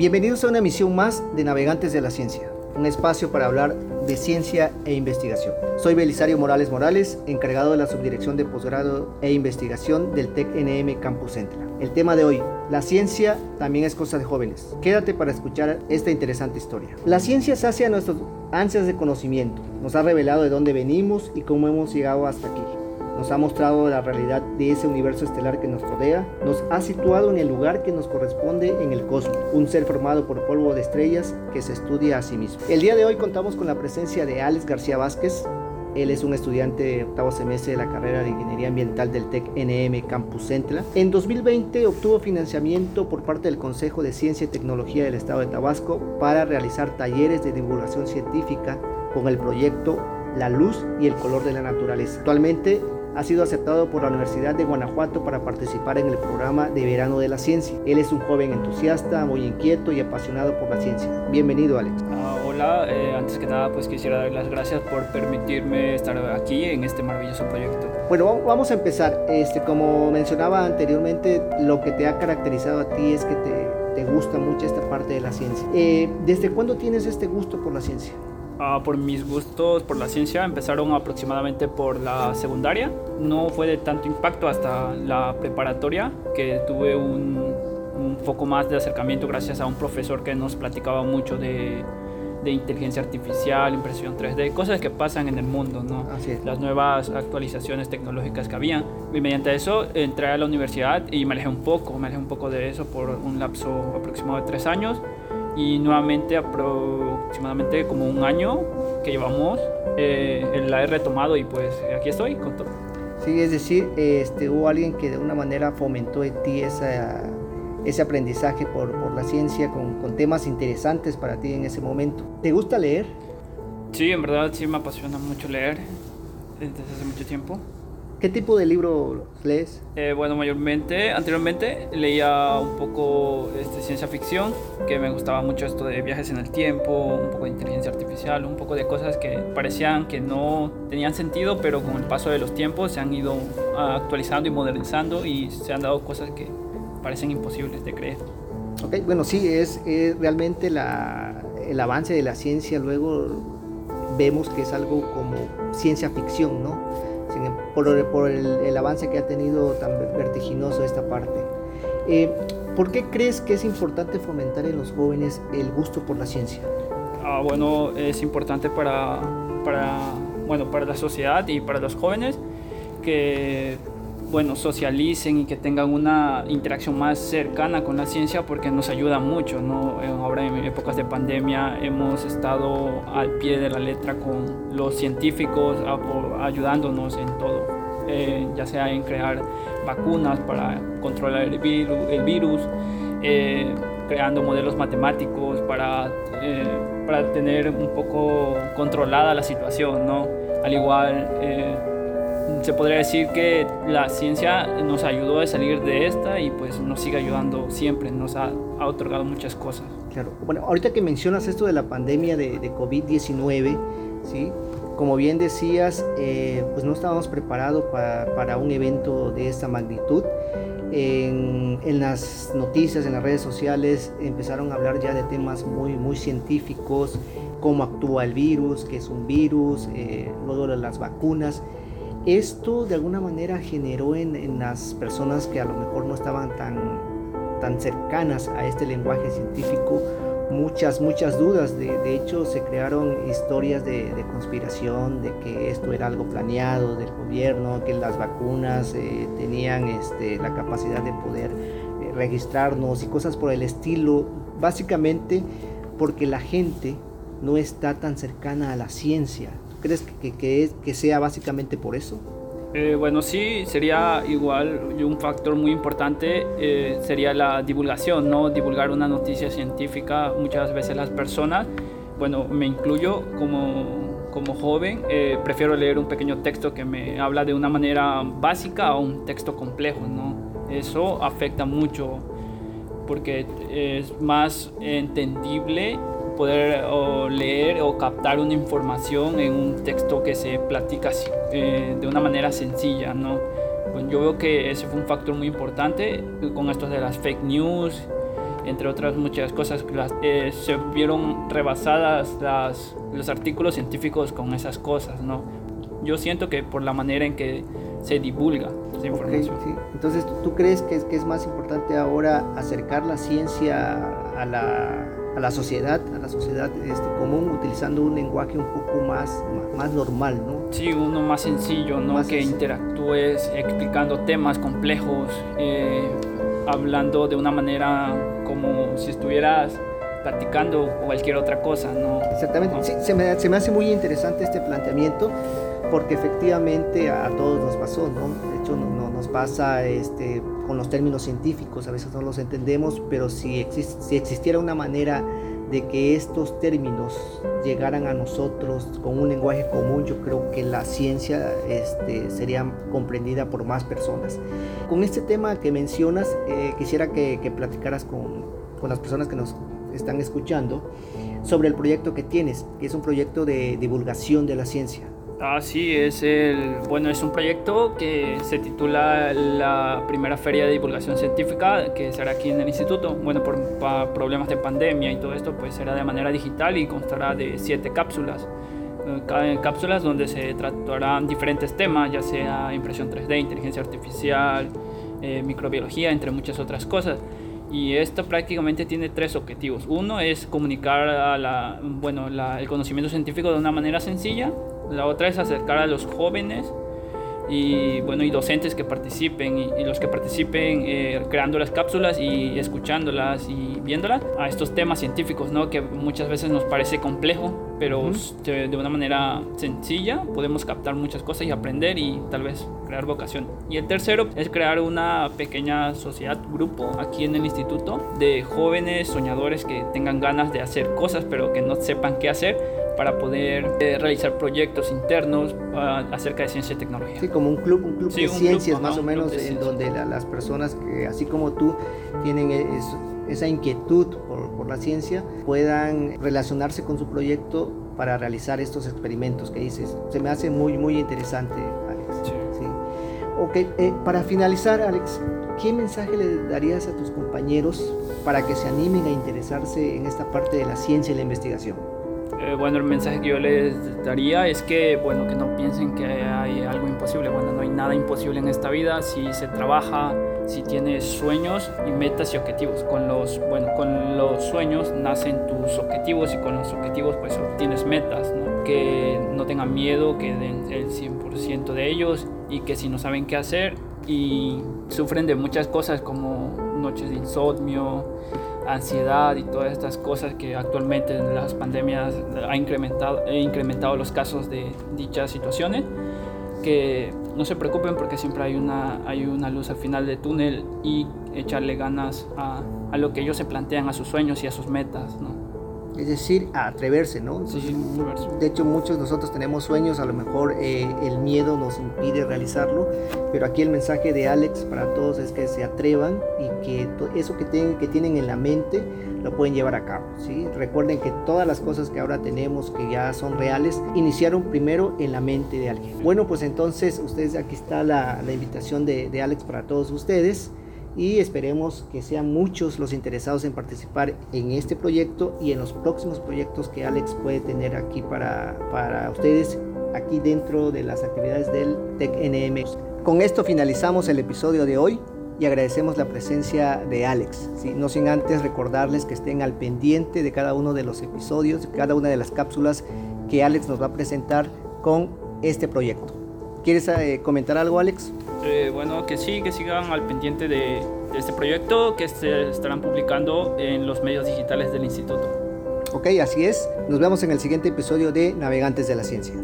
Bienvenidos a una emisión más de Navegantes de la Ciencia, un espacio para hablar de ciencia e investigación. Soy Belisario Morales Morales, encargado de la Subdirección de Posgrado e Investigación del TEC-NM Campus Central. El tema de hoy, la ciencia también es cosa de jóvenes. Quédate para escuchar esta interesante historia. La ciencia sacia nuestras ansias de conocimiento, nos ha revelado de dónde venimos y cómo hemos llegado hasta aquí nos ha mostrado la realidad de ese universo estelar que nos rodea, nos ha situado en el lugar que nos corresponde en el cosmos, un ser formado por polvo de estrellas que se estudia a sí mismo. El día de hoy contamos con la presencia de Alex García Vázquez, él es un estudiante de octavo semestre de la carrera de Ingeniería Ambiental del TEC NM Campus Centla. En 2020 obtuvo financiamiento por parte del Consejo de Ciencia y Tecnología del Estado de Tabasco para realizar talleres de divulgación científica con el proyecto La Luz y el Color de la Naturaleza. Actualmente ha sido aceptado por la Universidad de Guanajuato para participar en el programa de verano de la ciencia. Él es un joven entusiasta, muy inquieto y apasionado por la ciencia. Bienvenido, Alex. Ah, hola, eh, antes que nada, pues quisiera dar las gracias por permitirme estar aquí en este maravilloso proyecto. Bueno, vamos a empezar. Este, como mencionaba anteriormente, lo que te ha caracterizado a ti es que te, te gusta mucho esta parte de la ciencia. Eh, ¿Desde cuándo tienes este gusto por la ciencia? Ah, por mis gustos por la ciencia empezaron aproximadamente por la secundaria. No fue de tanto impacto hasta la preparatoria, que tuve un, un poco más de acercamiento gracias a un profesor que nos platicaba mucho de, de inteligencia artificial, impresión 3D, cosas que pasan en el mundo, ¿no? Así es. Las nuevas actualizaciones tecnológicas que había. Y mediante eso entré a la universidad y me alejé un poco, me alejé un poco de eso por un lapso aproximado de tres años y nuevamente aproximadamente como un año que llevamos eh, la he retomado y pues aquí estoy con todo. Sí, es decir, este, hubo alguien que de una manera fomentó en ti esa, ese aprendizaje por, por la ciencia con, con, temas interesantes para ti en ese momento. ¿Te gusta leer? Sí, en verdad sí me apasiona mucho leer desde hace mucho tiempo. ¿Qué tipo de libro lees? Eh, bueno, mayormente, anteriormente leía un poco este, ciencia ficción, que me gustaba mucho esto de viajes en el tiempo, un poco de inteligencia artificial, un poco de cosas que parecían que no tenían sentido, pero con el paso de los tiempos se han ido actualizando y modernizando y se han dado cosas que parecen imposibles de creer. Ok, bueno, sí, es, es realmente la, el avance de la ciencia, luego vemos que es algo como ciencia ficción, ¿no? Por, por el, el, avance que ha tenido tan vertiginoso esta parte. Eh, ¿Por qué crees que es importante fomentar en los jóvenes el gusto por la ciencia? Ah, bueno, es importante para, para, bueno, para la sociedad y para los jóvenes que bueno, socialicen y que tengan una interacción más cercana con la ciencia porque nos ayuda mucho, ¿no? Ahora en épocas de pandemia hemos estado al pie de la letra con los científicos ayudándonos en todo, eh, ya sea en crear vacunas para controlar el virus, el virus eh, creando modelos matemáticos para, eh, para tener un poco controlada la situación, ¿no? Al igual se podría decir que la ciencia nos ayudó a salir de esta y pues nos sigue ayudando siempre, nos ha, otorgado muchas cosas. Claro, ahorita que mencionas esto de la pandemia de, de COVID-19, ¿sí? Como bien decías, eh, pues no estábamos preparados para, para, un evento de esta magnitud. En, las noticias, en las redes sociales, empezaron a hablar ya de temas muy, muy científicos, cómo actúa el virus, qué es un virus, eh, luego las vacunas. Esto de alguna manera generó en, en, las personas que a lo mejor no estaban tan, tan cercanas a este lenguaje científico muchas, muchas dudas. De, de hecho, se crearon historias de, de, conspiración, de que esto era algo planeado del gobierno, que las vacunas eh, tenían este, la capacidad de poder eh, registrarnos y cosas por el estilo. Básicamente porque la gente no está tan cercana a la ciencia crees que, que, que sea básicamente por eso? Eh, bueno, sí, sería igual un factor muy importante, eh, sería la divulgación, ¿no? Divulgar una noticia científica, muchas veces las personas, bueno, me incluyo como, como joven, eh, prefiero leer un pequeño texto que me habla de una manera básica a un texto complejo, ¿no? Eso afecta mucho porque es más entendible poder o leer o captar una información en un texto que se platica eh, de una manera sencilla, ¿no? Pues yo veo que ese fue un factor muy importante con esto de las fake news, entre otras muchas cosas, las, eh, se vieron rebasadas las, los artículos científicos con esas cosas, ¿no? Yo siento que por la manera en que se divulga esa información. sí. Entonces, ¿tú crees que es, que es más importante ahora acercar la ciencia a la, a la sociedad, a la sociedad este, común, utilizando un lenguaje un poco más, más normal, ¿no? Sí, uno más sencillo, ¿no? Más que sencillo. interactúes explicando temas complejos, eh, hablando de una manera como si estuvieras platicando cualquier otra cosa, ¿no? Exactamente. Ajá. Sí, se, me, se me hace muy interesante este planteamiento porque efectivamente a todos nos pasó, ¿no? De hecho, no, no- nos pasa este, con los términos científicos, a veces no los entendemos, pero si, exis- si existiera una manera de que estos términos llegaran a nosotros con un lenguaje común, yo creo que la ciencia este, sería comprendida por más personas. Con este tema que mencionas, eh, quisiera que, que platicaras con, con las personas que nos están escuchando sobre el proyecto que tienes, que es un proyecto de divulgación de la ciencia. Ah, sí, es el, bueno, es un proyecto que se titula la primera feria de divulgación científica que será aquí en el instituto. Bueno, por problemas de pandemia y todo esto, pues será de manera digital y constará de siete cápsulas. Cápsulas donde se tratarán diferentes temas, ya sea impresión 3D, inteligencia artificial, eh, microbiología, entre muchas otras cosas. Y esto prácticamente tiene tres objetivos. Uno es comunicar a la, bueno, la- el conocimiento científico de una manera sencilla. La otra es acercar a los jóvenes y, bueno, y docentes que participen y, los que participen eh, creando las cápsulas y escuchándolas y viéndolas a estos temas científicos, ¿no? Que muchas veces nos parece complejo, pero Ujú. de, de una manera sencilla podemos captar muchas cosas y aprender y tal vez crear vocación. Y el tercero es crear una pequeña sociedad, grupo aquí en el instituto de jóvenes soñadores que tengan ganas de hacer cosas pero que no sepan qué hacer para poder eh, realizar proyectos internos ah, acerca de ciencia y tecnología. Sí, como un club, un club Sí, de un club, ciencias ajá, más o un club menos, en donde la- las personas que, así como tú, tienen es- esa inquietud por la ciencia, puedan relacionarse con su proyecto para realizar estos experimentos que dices. Se me hace muy, muy interesante, Alex. Sí. Sí. Ok, eh, para finalizar, Alex, ¿qué mensaje le darías a tus compañeros para que se animen a interesarse en esta parte de la ciencia y la investigación? Eh, bueno, el mensaje que yo les daría es que, bueno, que no piensen que hay algo imposible. Bueno, no hay nada imposible en esta vida si se trabaja, si tienes sueños y metas y objetivos. Con los, bueno, con los sueños nacen tus objetivos y con los objetivos pues obtienes metas, ¿no? Que no tengan miedo, que den el 100% de ellos y que si no saben qué hacer y sufren de muchas cosas como noches de insomnio, ansiedad y todas estas cosas que actualmente en las pandemias ha incrementado, ha incrementado los casos de dichas situaciones, que no se preocupen porque siempre hay una, hay una luz al final del túnel y echarle ganas a, a lo que ellos se plantean, a sus sueños y a sus metas. ¿no? Es decir, a atreverse, ¿no? Sí, de hecho, muchos de nosotros tenemos sueños, a lo mejor eh, el miedo nos impide realizarlo, pero aquí el mensaje de Alex para todos es que se atrevan y que eso que, tienen- que tienen en la mente lo pueden llevar a cabo, ¿sí? Recuerden que todas las cosas que ahora tenemos, que ya son reales, iniciaron primero en la mente de alguien. Bueno, pues entonces, ustedes, aquí está la, la invitación de, de Alex para todos ustedes y esperemos que sean muchos los interesados en participar en este proyecto y en los próximos proyectos que Alex puede tener aquí para, para ustedes aquí dentro de las actividades del TECNM. Con esto finalizamos el episodio de hoy y agradecemos la presencia de Alex. ¿sí? No sin antes recordarles que estén al pendiente de cada uno de los episodios, cada una de las cápsulas que Alex nos va a presentar con este proyecto. ¿Quieres eh, comentar algo, Alex? Eh, bueno, que sí, que sigan al pendiente de, de este proyecto que se estarán publicando en los medios digitales del instituto. Ok, así es. Nos vemos en el siguiente episodio de Navegantes de la Ciencia.